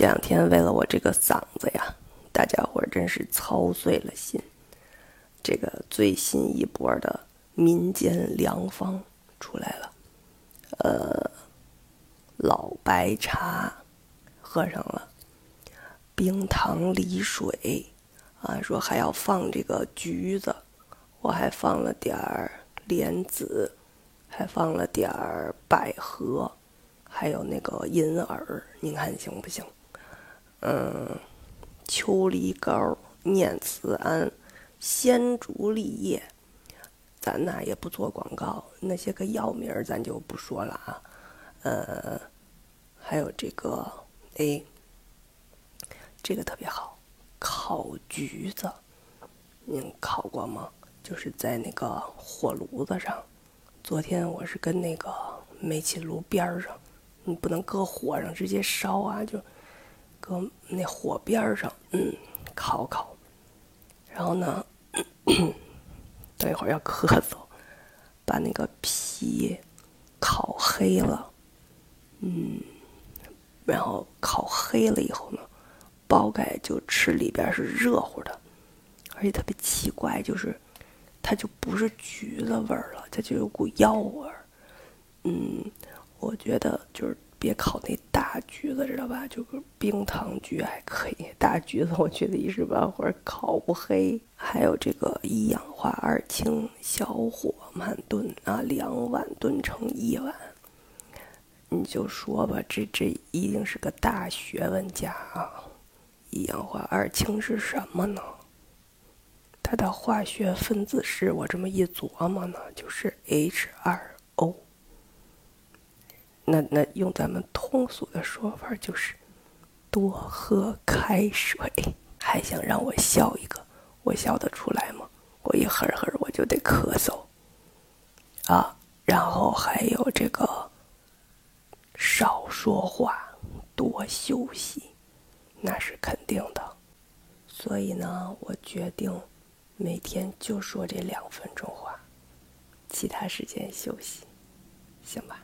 这两天为了我这个嗓子呀，大家伙真是操碎了心。这个最新一波的民间良方出来了，呃，老白茶喝上了，冰糖梨水，啊，说还要放这个橘子，我还放了点儿莲子，还放了点儿百合，还有那个银耳，您看行不行？嗯，秋梨膏、念慈庵、鲜竹立叶，咱那也不做广告，那些个药名儿咱就不说了啊。呃，还有这个，哎，这个特别好，烤橘子，您烤过吗？就是在那个火炉子上。昨天我是跟那个煤气炉边上，你不能搁火上直接烧啊，就。搁那火边上，嗯，烤烤，然后呢，等一会儿要咳嗽，把那个皮烤黑了，嗯，然后烤黑了以后呢，剥开就吃里边是热乎的，而且特别奇怪，就是它就不是橘子味儿了，它就有股药味儿，嗯，我觉得就是。别烤那大知道吧？就是冰糖橘还可以，大橘子我觉得一时半会儿烤不黑。还有这个一氧化二氢，小火慢炖啊，两碗炖成一碗。你就说吧，这这一定是个大学问家啊！一氧化二氢是什么呢？它的化学分子式，我这么一琢磨呢，就是 H2O。那那用咱们通俗的说法就是多喝开水。还想让我笑一个，我笑得出来吗？我一呵呵我就得咳嗽啊。然后还有这个少说话，多休息，那是肯定的。所以呢，我决定每天就说这两分钟话，其他时间休息，行吧？